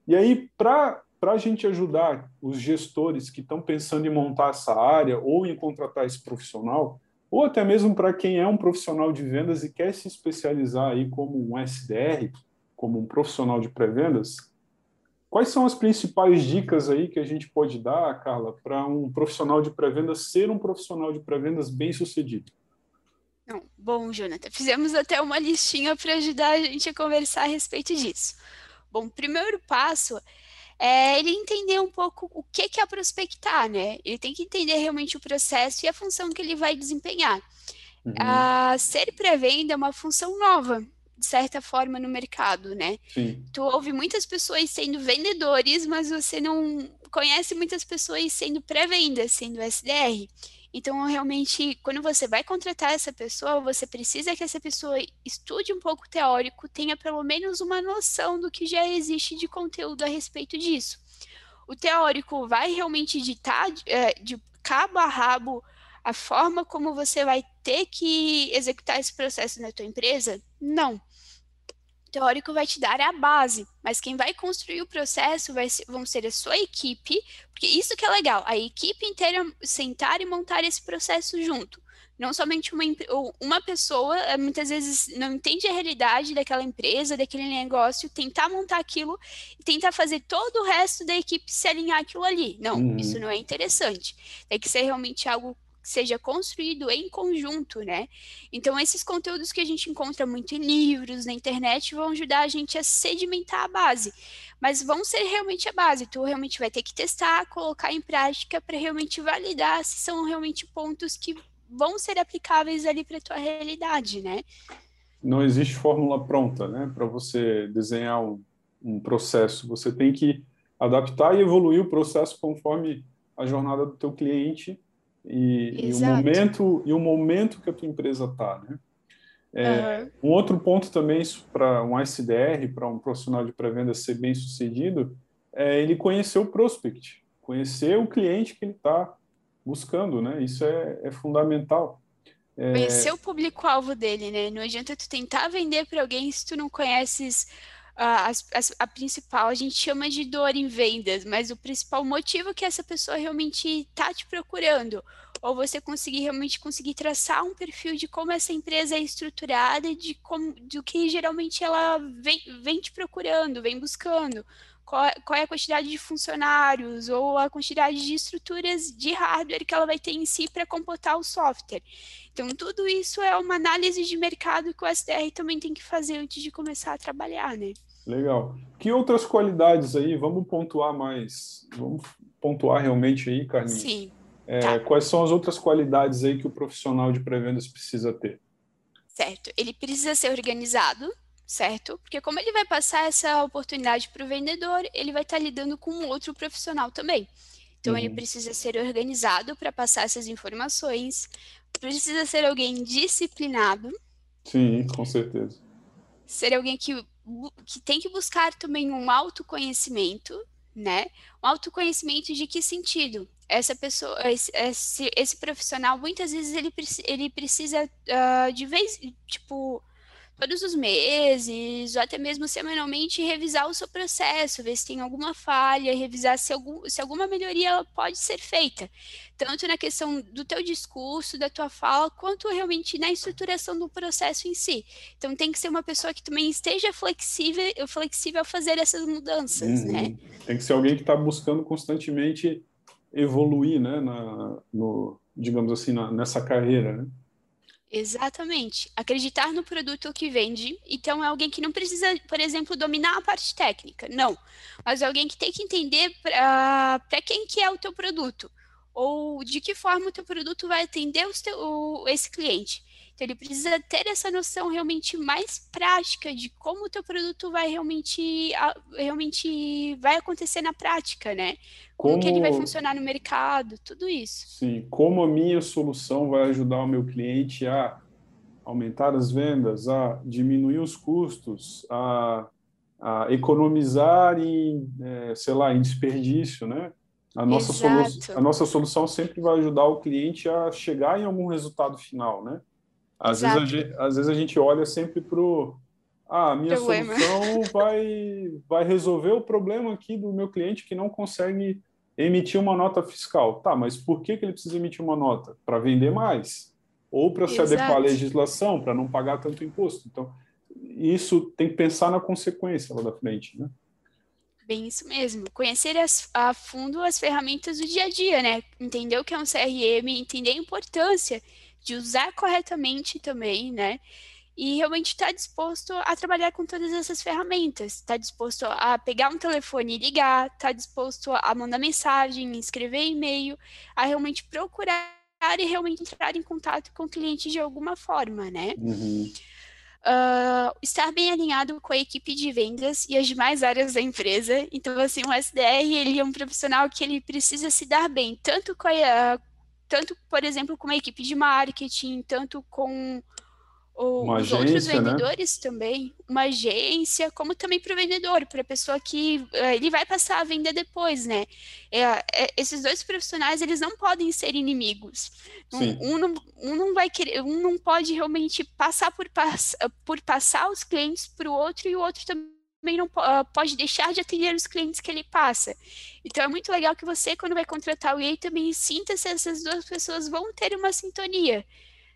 E aí, para para a gente ajudar os gestores que estão pensando em montar essa área ou em contratar esse profissional, ou até mesmo para quem é um profissional de vendas e quer se especializar aí como um SDR, como um profissional de pré-vendas, quais são as principais dicas aí que a gente pode dar, Carla, para um profissional de pré-vendas ser um profissional de pré-vendas bem sucedido? bom, Jonathan, fizemos até uma listinha para ajudar a gente a conversar a respeito disso. Bom, primeiro passo é ele entender um pouco o que, que é prospectar, né? Ele tem que entender realmente o processo e a função que ele vai desempenhar. Uhum. A ser pré-venda é uma função nova, de certa forma, no mercado, né? Sim. Tu ouve muitas pessoas sendo vendedores, mas você não conhece muitas pessoas sendo pré-venda, sendo SDR. Então, realmente, quando você vai contratar essa pessoa, você precisa que essa pessoa estude um pouco teórico, tenha pelo menos uma noção do que já existe de conteúdo a respeito disso. O teórico vai realmente ditar é, de cabo a rabo a forma como você vai ter que executar esse processo na tua empresa? Não teórico vai te dar a base, mas quem vai construir o processo vai ser, vão ser a sua equipe, porque isso que é legal, a equipe inteira sentar e montar esse processo junto. Não somente uma, uma pessoa, eh, muitas vezes não entende a realidade daquela empresa, daquele negócio, tentar montar aquilo e tentar fazer todo o resto da equipe se alinhar aquilo ali. Não, uhum. isso não é interessante. Tem que ser realmente algo seja construído em conjunto, né? Então, esses conteúdos que a gente encontra muito em livros, na internet, vão ajudar a gente a sedimentar a base. Mas vão ser realmente a base. Tu realmente vai ter que testar, colocar em prática para realmente validar se são realmente pontos que vão ser aplicáveis ali para a tua realidade, né? Não existe fórmula pronta, né? Para você desenhar um, um processo. Você tem que adaptar e evoluir o processo conforme a jornada do teu cliente e, e, o momento e o momento que a tua empresa está, né? É, uhum. Um outro ponto também para um SDR, para um profissional de pré-venda ser bem sucedido, é ele conhecer o prospect, conhecer o cliente que ele está buscando, né? Isso é, é fundamental. É... Conhecer o público-alvo dele, né? Não adianta tu tentar vender para alguém se tu não conheces a, a, a, principal, a gente chama de dor em vendas, mas o principal motivo que essa pessoa realmente está te procurando, ou você conseguir realmente conseguir traçar um perfil de como essa empresa é estruturada, de como, do que geralmente ela vem, vem te procurando, vem buscando, qual, qual é a quantidade de funcionários ou a quantidade de estruturas de hardware que ela vai ter em si para computar o software. Então, tudo isso é uma análise de mercado que o SDR também tem que fazer antes de começar a trabalhar, né? Legal. Que outras qualidades aí? Vamos pontuar mais. Vamos pontuar realmente aí, Carlinhos. Sim. É, tá. Quais são as outras qualidades aí que o profissional de pré-vendas precisa ter? Certo. Ele precisa ser organizado, certo? Porque como ele vai passar essa oportunidade para o vendedor, ele vai estar tá lidando com outro profissional também. Então, uhum. ele precisa ser organizado para passar essas informações, precisa ser alguém disciplinado. Sim, com certeza. Ser alguém que que tem que buscar também um autoconhecimento, né? Um autoconhecimento de que sentido? Essa pessoa, esse, esse, esse profissional, muitas vezes ele, ele precisa uh, de vez, tipo, todos os meses, ou até mesmo semanalmente, revisar o seu processo, ver se tem alguma falha, revisar se, algum, se alguma melhoria pode ser feita, tanto na questão do teu discurso, da tua fala, quanto realmente na estruturação do processo em si. Então tem que ser uma pessoa que também esteja flexível, flexível a fazer essas mudanças, uhum. né? Tem que ser alguém que está buscando constantemente evoluir, né, na, no, digamos assim, na, nessa carreira, né? Exatamente. Acreditar no produto que vende. Então, é alguém que não precisa, por exemplo, dominar a parte técnica. Não. Mas é alguém que tem que entender para quem que é o teu produto. Ou de que forma o teu produto vai atender teu, o, esse cliente. Então, ele precisa ter essa noção realmente mais prática de como o teu produto vai realmente, realmente vai acontecer na prática, né? Como, como que ele vai funcionar no mercado, tudo isso. Sim, como a minha solução vai ajudar o meu cliente a aumentar as vendas, a diminuir os custos, a, a economizar em, é, sei lá, em desperdício, né? A nossa, solu a nossa solução sempre vai ajudar o cliente a chegar em algum resultado final, né? Às vezes, gente, às vezes, a gente, olha sempre para o. Ah, a minha problema. solução vai, vai resolver o problema aqui do meu cliente que não consegue emitir uma nota fiscal. Tá, mas por que, que ele precisa emitir uma nota? Para vender mais. Ou para se adequar à legislação, para não pagar tanto imposto. Então, isso tem que pensar na consequência lá da frente, né? Bem isso mesmo. Conhecer as, a fundo as ferramentas do dia a dia, né? Entender o que é um CRM, entender a importância de usar corretamente também, né? E realmente estar tá disposto a trabalhar com todas essas ferramentas. Está disposto a pegar um telefone e ligar, está disposto a mandar mensagem, escrever e-mail, a realmente procurar e realmente entrar em contato com o cliente de alguma forma, né? Uhum. Uh, estar bem alinhado com a equipe de vendas e as demais áreas da empresa. Então, assim, o SDR, ele é um profissional que ele precisa se dar bem, tanto com a, tanto, por exemplo, com uma equipe de marketing, tanto com o, os agência, outros né? vendedores né? também, uma agência, como também para o vendedor, para a pessoa que uh, ele vai passar a venda depois, né? É, é, esses dois profissionais eles não podem ser inimigos. Um, um, não, um não vai querer, um não pode realmente passar por, pass, por passar os clientes para o outro e o outro também também não uh, pode deixar de atender os clientes que ele passa. Então é muito legal que você, quando vai contratar alguém, também sinta se essas duas pessoas vão ter uma sintonia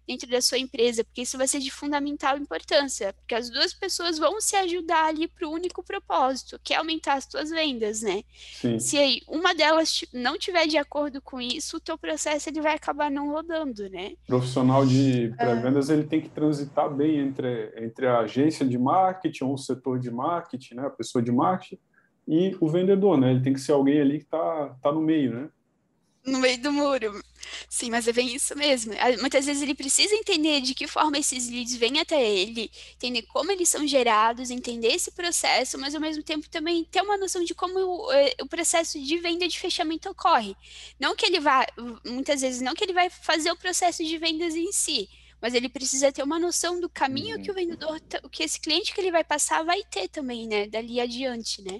dentro da sua empresa, porque isso vai ser de fundamental importância, porque as duas pessoas vão se ajudar ali para o único propósito, que é aumentar as suas vendas, né? Sim. Se aí uma delas não tiver de acordo com isso, o teu processo ele vai acabar não rodando, né? O profissional de ah. pré-vendas ele tem que transitar bem entre, entre a agência de marketing ou o setor de marketing, né? A pessoa de marketing e o vendedor, né? Ele tem que ser alguém ali que está tá no meio, né? No meio do muro. Sim, mas é bem isso mesmo. Ah, muitas vezes ele precisa entender de que forma esses leads vêm até ele, entender como eles são gerados, entender esse processo, mas ao mesmo tempo também ter uma noção de como o, eh, o processo de venda de fechamento ocorre. Não que ele vá, muitas vezes, não que ele vai fazer o processo de vendas em si, mas ele precisa ter uma noção do caminho que o uhum. vendedor, que esse cliente que ele vai passar vai ter também, né, dali adiante, né.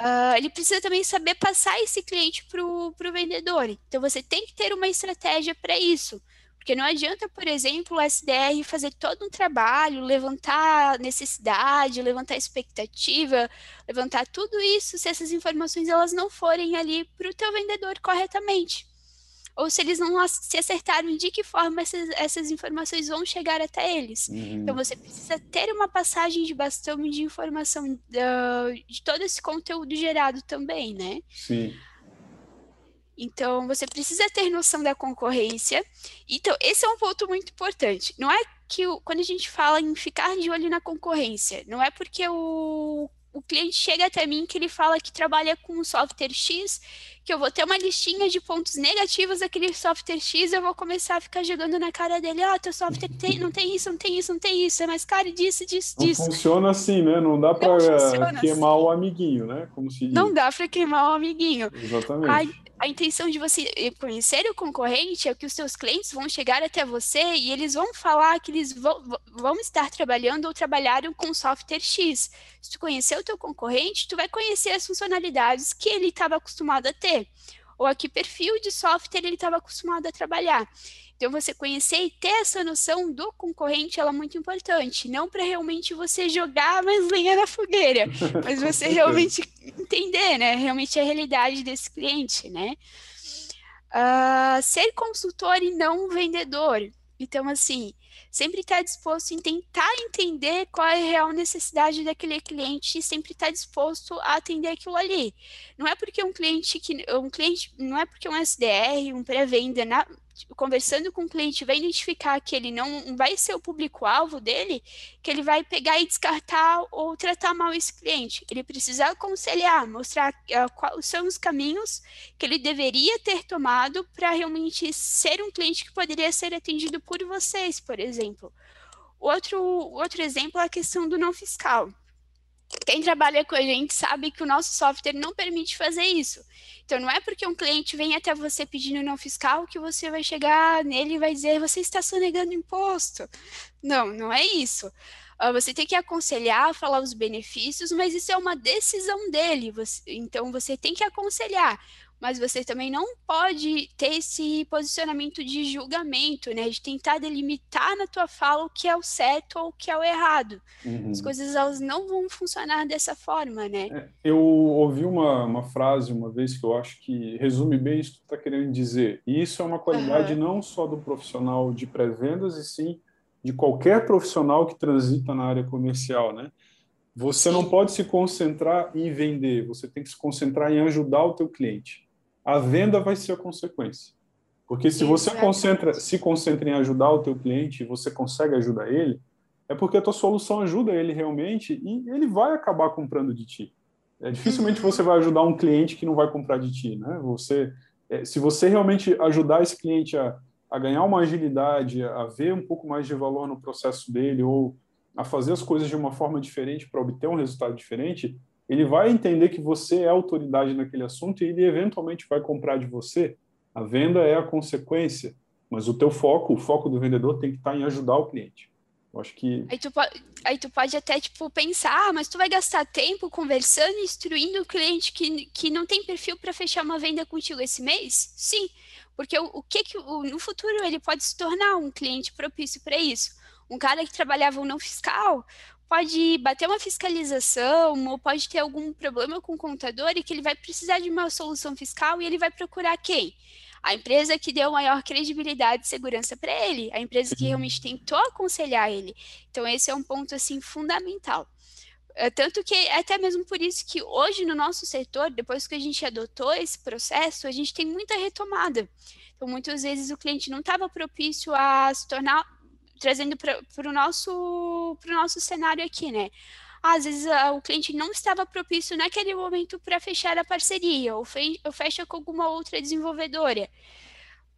Uh, ele precisa também saber passar esse cliente para o vendedor. Então, você tem que ter uma estratégia para isso. Porque não adianta, por exemplo, o SDR fazer todo um trabalho, levantar necessidade, levantar expectativa, levantar tudo isso se essas informações elas não forem ali para o teu vendedor corretamente. Ou se eles não se acertaram de que forma essas, essas informações vão chegar até eles. Uhum. Então você precisa ter uma passagem de bastão de informação uh, de todo esse conteúdo gerado também, né? Sim. Então, você precisa ter noção da concorrência. Então, esse é um ponto muito importante. Não é que o, quando a gente fala em ficar de olho na concorrência, não é porque o, o cliente chega até mim que ele fala que trabalha com um software X, que eu vou ter uma listinha de pontos negativos daquele software X, eu vou começar a ficar jogando na cara dele, ó, oh, teu software tem, não tem isso, não tem isso, não tem isso, é mais caro disso, disso, disso. Não funciona assim, né? Não dá para queimar assim. o amiguinho, né? Como se diz. Não dá para queimar o amiguinho. Exatamente. Aí, a intenção de você conhecer o concorrente é que os seus clientes vão chegar até você e eles vão falar que eles vão, vão estar trabalhando ou trabalharam com software X. Se tu conhecer o teu concorrente, tu vai conhecer as funcionalidades que ele estava acostumado a ter, ou a que perfil de software ele estava acostumado a trabalhar. Então, você conhecer e ter essa noção do concorrente, ela é muito importante. Não para realmente você jogar mais lenha na fogueira, mas você realmente entender, né? Realmente a realidade desse cliente, né? Uh, ser consultor e não vendedor. Então, assim, sempre estar tá disposto em tentar entender qual é a real necessidade daquele cliente e sempre estar tá disposto a atender aquilo ali. Não é porque um cliente que um cliente, não é porque um SDR, um pré-venda, conversando com o cliente vai identificar que ele não vai ser o público-alvo dele, que ele vai pegar e descartar ou tratar mal esse cliente. Ele precisa aconselhar, mostrar uh, quais são os caminhos que ele deveria ter tomado para realmente ser um cliente que poderia ser atendido por vocês, por exemplo. Outro, outro exemplo é a questão do não fiscal. Quem trabalha com a gente sabe que o nosso software não permite fazer isso. Então, não é porque um cliente vem até você pedindo não fiscal que você vai chegar nele e vai dizer você está sonegando imposto. Não, não é isso. Uh, você tem que aconselhar, falar os benefícios, mas isso é uma decisão dele. Então, você tem que aconselhar mas você também não pode ter esse posicionamento de julgamento, né? De tentar delimitar na tua fala o que é o certo ou o que é o errado. Uhum. As coisas elas não vão funcionar dessa forma, né? É, eu ouvi uma, uma frase uma vez que eu acho que resume bem isso que tu está querendo dizer. E isso é uma qualidade uhum. não só do profissional de pré-vendas, e sim de qualquer profissional que transita na área comercial, né? Você não pode se concentrar em vender, você tem que se concentrar em ajudar o teu cliente a venda vai ser a consequência. Porque se você concentra, se concentra em ajudar o teu cliente e você consegue ajudar ele, é porque a tua solução ajuda ele realmente e ele vai acabar comprando de ti. É, dificilmente você vai ajudar um cliente que não vai comprar de ti, né? Você, é, se você realmente ajudar esse cliente a, a ganhar uma agilidade, a ver um pouco mais de valor no processo dele ou a fazer as coisas de uma forma diferente para obter um resultado diferente, ele vai entender que você é autoridade naquele assunto e ele eventualmente vai comprar de você. A venda é a consequência, mas o teu foco, o foco do vendedor tem que estar em ajudar o cliente. Eu acho que aí tu, pode, aí tu pode até tipo pensar, ah, mas tu vai gastar tempo conversando, instruindo o cliente que, que não tem perfil para fechar uma venda contigo esse mês? Sim, porque o, o que que o, no futuro ele pode se tornar um cliente propício para isso? Um cara que trabalhava não fiscal, pode bater uma fiscalização ou pode ter algum problema com o contador e que ele vai precisar de uma solução fiscal e ele vai procurar quem? A empresa que deu maior credibilidade e segurança para ele, a empresa que realmente tentou aconselhar ele. Então esse é um ponto assim fundamental. É, tanto que é até mesmo por isso que hoje no nosso setor, depois que a gente adotou esse processo, a gente tem muita retomada. Então, muitas vezes o cliente não estava propício a se tornar trazendo para o nosso, nosso cenário aqui, né? Às vezes o cliente não estava propício naquele momento para fechar a parceria, ou, fe, fecha com alguma outra desenvolvedora.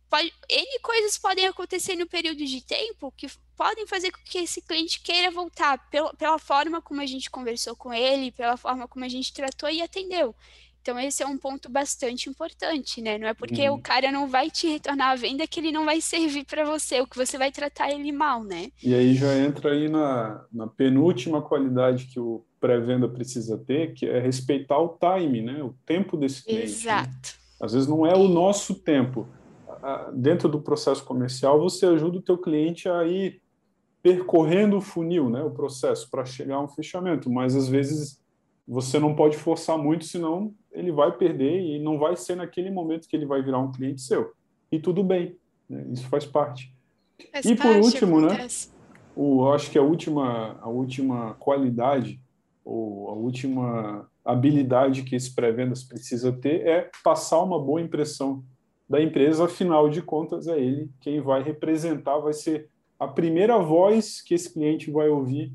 Pode, N coisas podem acontecer no período de tempo que podem fazer com que esse cliente queira voltar pela, pela forma como a gente conversou com ele, pela forma como a gente tratou e atendeu. Então, esse é um ponto bastante importante, né? Não é porque uhum. o cara não vai te retornar a venda que ele não vai servir para você, o que você vai tratar ele mal, né? E aí já entra aí na, na penúltima qualidade que o pré-venda precisa ter, que é respeitar o time, né? O tempo desse cliente. Né? Exato. Né? Às vezes não é o nosso tempo. Dentro do processo comercial, você ajuda o teu cliente a ir percorrendo o funil, né? O processo para chegar a um fechamento, mas às vezes você não pode forçar muito, senão ele vai perder e não vai ser naquele momento que ele vai virar um cliente seu. E tudo bem, né? isso faz parte. Faz e por último, né? O, eu acho que a última, a última qualidade ou a última habilidade que esse pré-vendas precisa ter é passar uma boa impressão da empresa, afinal de contas é ele quem vai representar, vai ser a primeira voz que esse cliente vai ouvir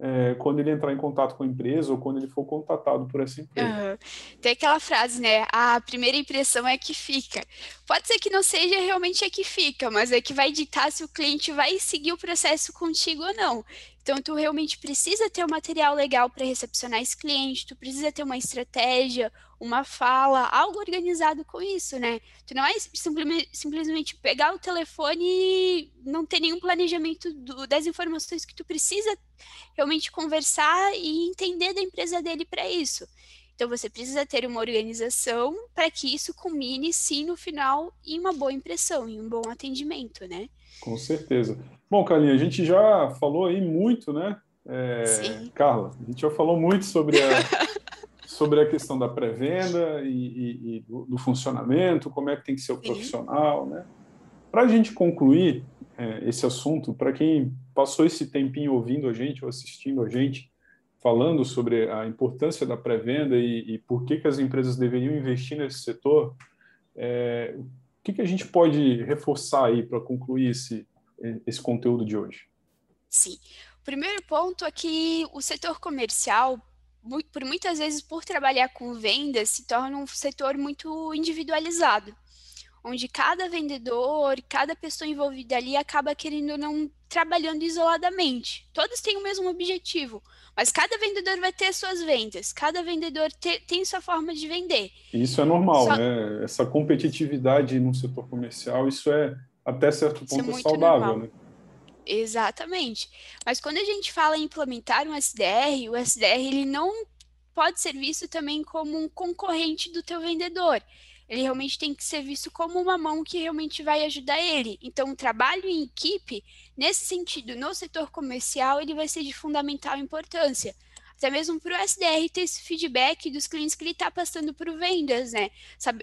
é, quando ele entrar em contato com a empresa ou quando ele for contatado por essa empresa. Uhum. Tem aquela frase, né? A primeira impressão é que fica. Pode ser que não seja realmente a que fica, mas é que vai ditar se o cliente vai seguir o processo contigo ou não. Então, tu realmente precisa ter um material legal para recepcionar esse cliente, tu precisa ter uma estratégia, uma fala, algo organizado com isso, né? Tu não é simplesmente, pegar o telefone e não ter nenhum planejamento do, das informações que tu precisa realmente conversar e entender da empresa dele para isso. Então, você precisa ter uma organização para que isso culmine, sim, no final, em uma boa impressão, em um bom atendimento, né? Com certeza. Bom, Carlinha, a gente já falou aí muito, né? É, Sim. Carla, a gente já falou muito sobre a, sobre a questão da pré-venda e, e, e do, do, funcionamento, como é que tem que ser o profissional, né? Para a gente concluir é, esse assunto, para quem passou esse tempinho ouvindo a gente ou assistindo a gente, falando sobre a importância da pré-venda e, e, por que, que as empresas deveriam investir nesse setor, é, o que, que a gente pode reforçar aí para concluir esse, esse conteúdo de hoje? Sim. O primeiro ponto é que o setor comercial, por muitas vezes, por trabalhar com vendas, se torna um setor muito individualizado, onde cada vendedor, cada pessoa envolvida ali acaba querendo não trabalhando isoladamente. Todos têm o mesmo objetivo, mas cada vendedor vai ter suas vendas, cada vendedor te, tem sua forma de vender. Isso é normal, Só... né? Essa competitividade no setor comercial, isso é até certo é ponto é saudável, normal. né? Exatamente. Mas quando a gente fala em implementar um SDR, o SDR ele não pode ser visto também como um concorrente do teu vendedor. Ele realmente tem que ser visto como uma mão que realmente vai ajudar ele. Então, o trabalho em equipe, nesse sentido, no setor comercial, ele vai ser de fundamental importância até mesmo para o SDR ter esse feedback dos clientes que ele está passando para vendas, né?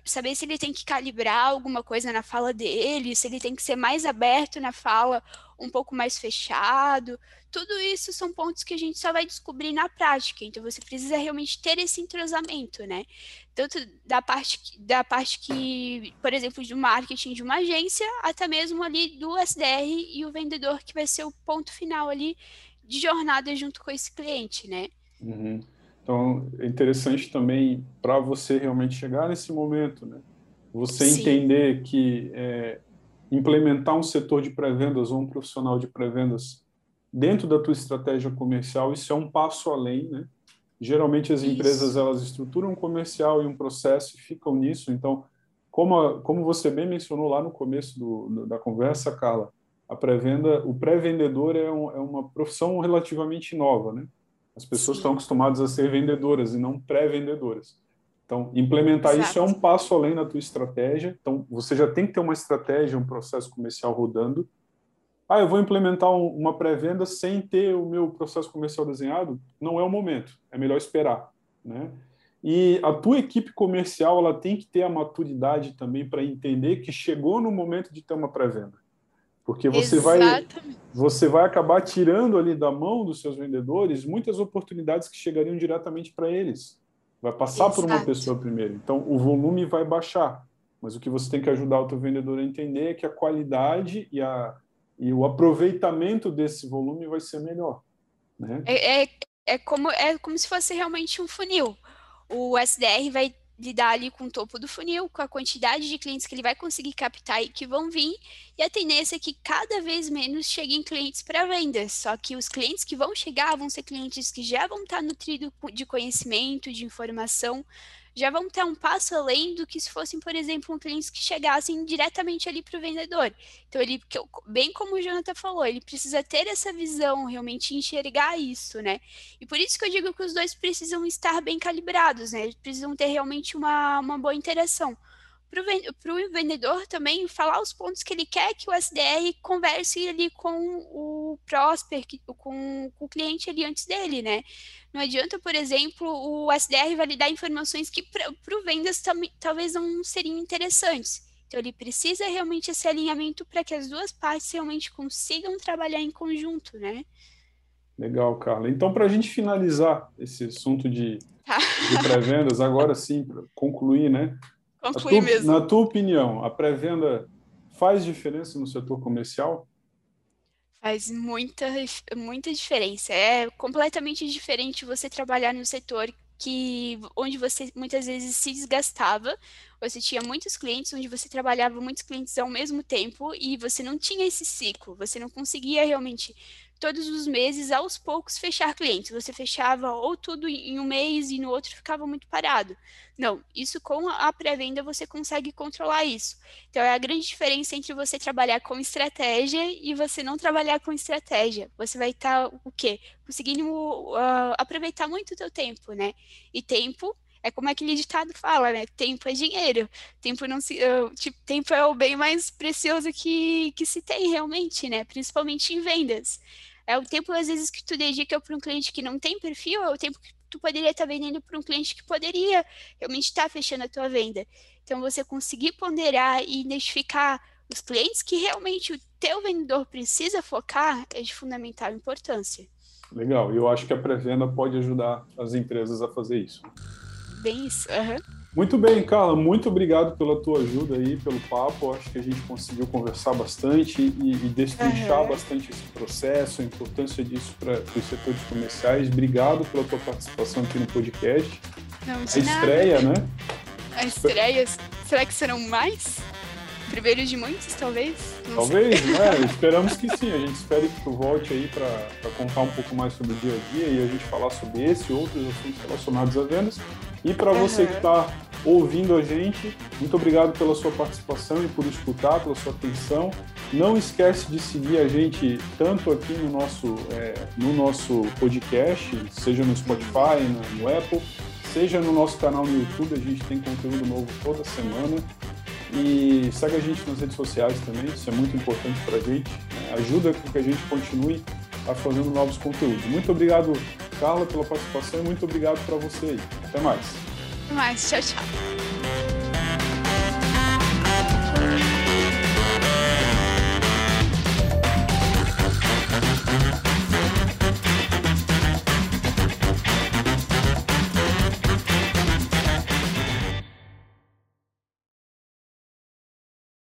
Saber se ele tem que calibrar alguma coisa na fala dele, se ele tem que ser mais aberto na fala, um pouco mais fechado. Tudo isso são pontos que a gente só vai descobrir na prática. Então você precisa realmente ter esse entrosamento, né? Tanto da parte da parte que, por exemplo, do marketing de uma agência, até mesmo ali do SDR e o vendedor que vai ser o ponto final ali de jornada junto com esse cliente, né? Uhum. Então, é interessante também para você realmente chegar nesse momento, né? Você Sim. entender que é, implementar um setor de pré-vendas ou um profissional de pré-vendas dentro da tua estratégia comercial, isso é um passo além, né? Geralmente as empresas isso. elas estruturam um comercial e um processo e ficam nisso. Então, como, a, como você bem mencionou lá no começo do, da conversa, Carla, a pré-venda, o pré-vendedor é, um, é, uma profissão relativamente nova, né? As pessoas Sim. estão acostumadas a ser vendedoras e não pré-vendedoras. Então, implementar Exato. isso é um passo além da tua estratégia. Então, você já tem que ter uma estratégia, um processo comercial rodando. Ah, eu vou implementar um, uma pré-venda sem ter o meu processo comercial desenhado? Não é o momento. É melhor esperar, né? E a tua equipe comercial, ela tem que ter a maturidade também para entender que chegou no momento de ter uma pré-venda. Porque você vai, você vai acabar tirando ali da mão dos seus vendedores muitas oportunidades que chegariam diretamente para eles. Vai passar Exato. por uma pessoa primeiro. Então, o volume vai baixar. Mas o que você tem que ajudar o teu vendedor a entender é que a qualidade e, a, e o aproveitamento desse volume vai ser melhor. Né? É, é, é, como, é como se fosse realmente um funil. O SDR vai lidar ali com o topo do funil, com a quantidade de clientes que ele vai conseguir captar e que vão vir, e a tendência é que cada vez menos cheguem clientes para vendas. Só que os clientes que vão chegar vão ser clientes que já vão estar nutridos de conhecimento, de informação, já vão ter um passo além do que se fossem, por exemplo, um clientes que chegassem diretamente ali para o vendedor. Então, ele, bem como o Jonathan falou, ele precisa ter essa visão, realmente enxergar isso, né? E por isso que eu digo que os dois precisam estar bem calibrados, né? Eles precisam ter realmente uma, uma boa interação para o vendedor também falar os pontos que ele quer que o SDR converse ali com o prosper, com, com o cliente ali antes dele, né? Não adianta, por exemplo, o SDR validar informações que para o vendas tam, talvez não seriam interessantes. Então, ele precisa realmente esse alinhamento para que as duas partes realmente consigam trabalhar em conjunto, né? Legal, Carla. Então, para a gente finalizar esse assunto de, tá. de pré-vendas, agora sim, para concluir, né? Conclui mesmo. Na tua opinião, a pré-venda faz diferença no setor comercial? Faz muita, muita diferença. É completamente diferente você trabalhar no setor que onde você muitas vezes se desgastava, você tinha muitos clientes, onde você trabalhava muitos clientes ao mesmo tempo e você não tinha esse ciclo, você não conseguia realmente todos os meses, aos poucos, fechar clientes. Você fechava ou tudo em um mês e no outro ficava muito parado. Não, isso com a pré-venda você consegue controlar isso. Então é a grande diferença entre você trabalhar com estratégia e você não trabalhar com estratégia. Você vai estar tá, o quê? Conseguindo uh, aproveitar muito o teu tempo, né? E tempo é como aquele ditado fala, né? Tempo é dinheiro. Tempo não se, tipo, tempo é o bem mais precioso que, que se tem realmente, né? Principalmente em vendas. É o tempo, às vezes, que tu dedica para um cliente que não tem perfil, é o tempo que tu poderia estar tá vendendo para um cliente que poderia realmente estar tá fechando a tua venda. Então, você conseguir ponderar e identificar os clientes que realmente o teu vendedor precisa focar é de fundamental importância. Legal, e eu acho que a pré-venda pode ajudar as empresas a fazer isso. Bem isso, uhum. Muito bem, Carla, muito obrigado pela tua ajuda aí, pelo papo. Acho que a gente conseguiu conversar bastante e, e destrinchar uhum. bastante esse processo, a importância disso para os setores comerciais. Obrigado pela tua participação aqui no podcast. Não, a estreia, né? A estreia, será que serão mais? Primeiro de muitos, talvez? Não talvez, sei. né? Esperamos que sim. A gente espera que tu volte aí para contar um pouco mais sobre o dia a dia e a gente falar sobre esse e outros assuntos relacionados a vendas. E para uhum. você que está ouvindo a gente, muito obrigado pela sua participação e por escutar, pela sua atenção. Não esquece de seguir a gente tanto aqui no nosso, é, no nosso podcast, seja no Spotify, no, Apple, seja no nosso canal no YouTube. A gente tem conteúdo novo toda semana. E segue a gente nas redes sociais também, isso é muito importante para a gente. Né? Ajuda com que a gente continue a fazendo novos conteúdos. Muito obrigado, Carla, pela participação e muito obrigado para você aí. Até mais. Até mais. Tchau, tchau.